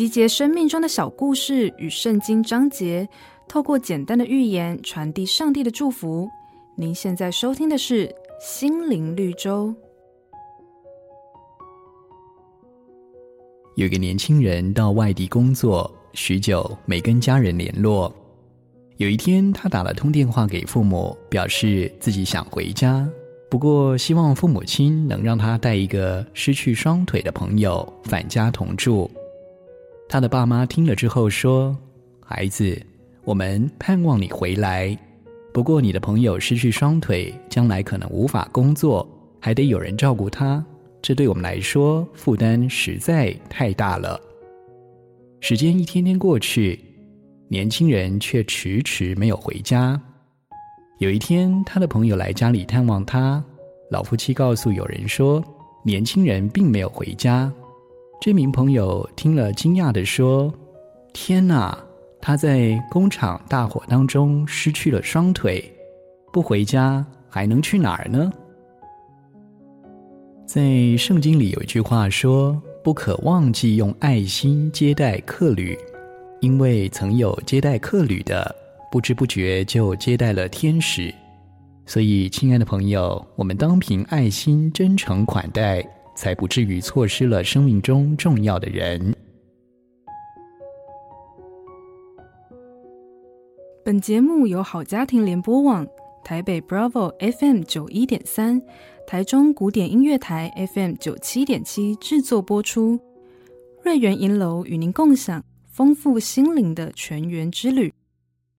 集结生命中的小故事与圣经章节，透过简单的寓言传递上帝的祝福。您现在收听的是《心灵绿洲》。有个年轻人到外地工作，许久没跟家人联络。有一天，他打了通电话给父母，表示自己想回家，不过希望父母亲能让他带一个失去双腿的朋友返家同住。他的爸妈听了之后说：“孩子，我们盼望你回来，不过你的朋友失去双腿，将来可能无法工作，还得有人照顾他。”这对我们来说负担实在太大了。时间一天天过去，年轻人却迟迟没有回家。有一天，他的朋友来家里探望他，老夫妻告诉有人说，年轻人并没有回家。这名朋友听了，惊讶地说：“天哪！他在工厂大火当中失去了双腿，不回家还能去哪儿呢？”在圣经里有一句话说：“不可忘记用爱心接待客旅，因为曾有接待客旅的，不知不觉就接待了天使。”所以，亲爱的朋友，我们当凭爱心真诚款待，才不至于错失了生命中重要的人。本节目由好家庭联播网、台北 Bravo FM 九一点三。台中古典音乐台 FM 九七点七制作播出，瑞源银楼与您共享丰富心灵的全员之旅。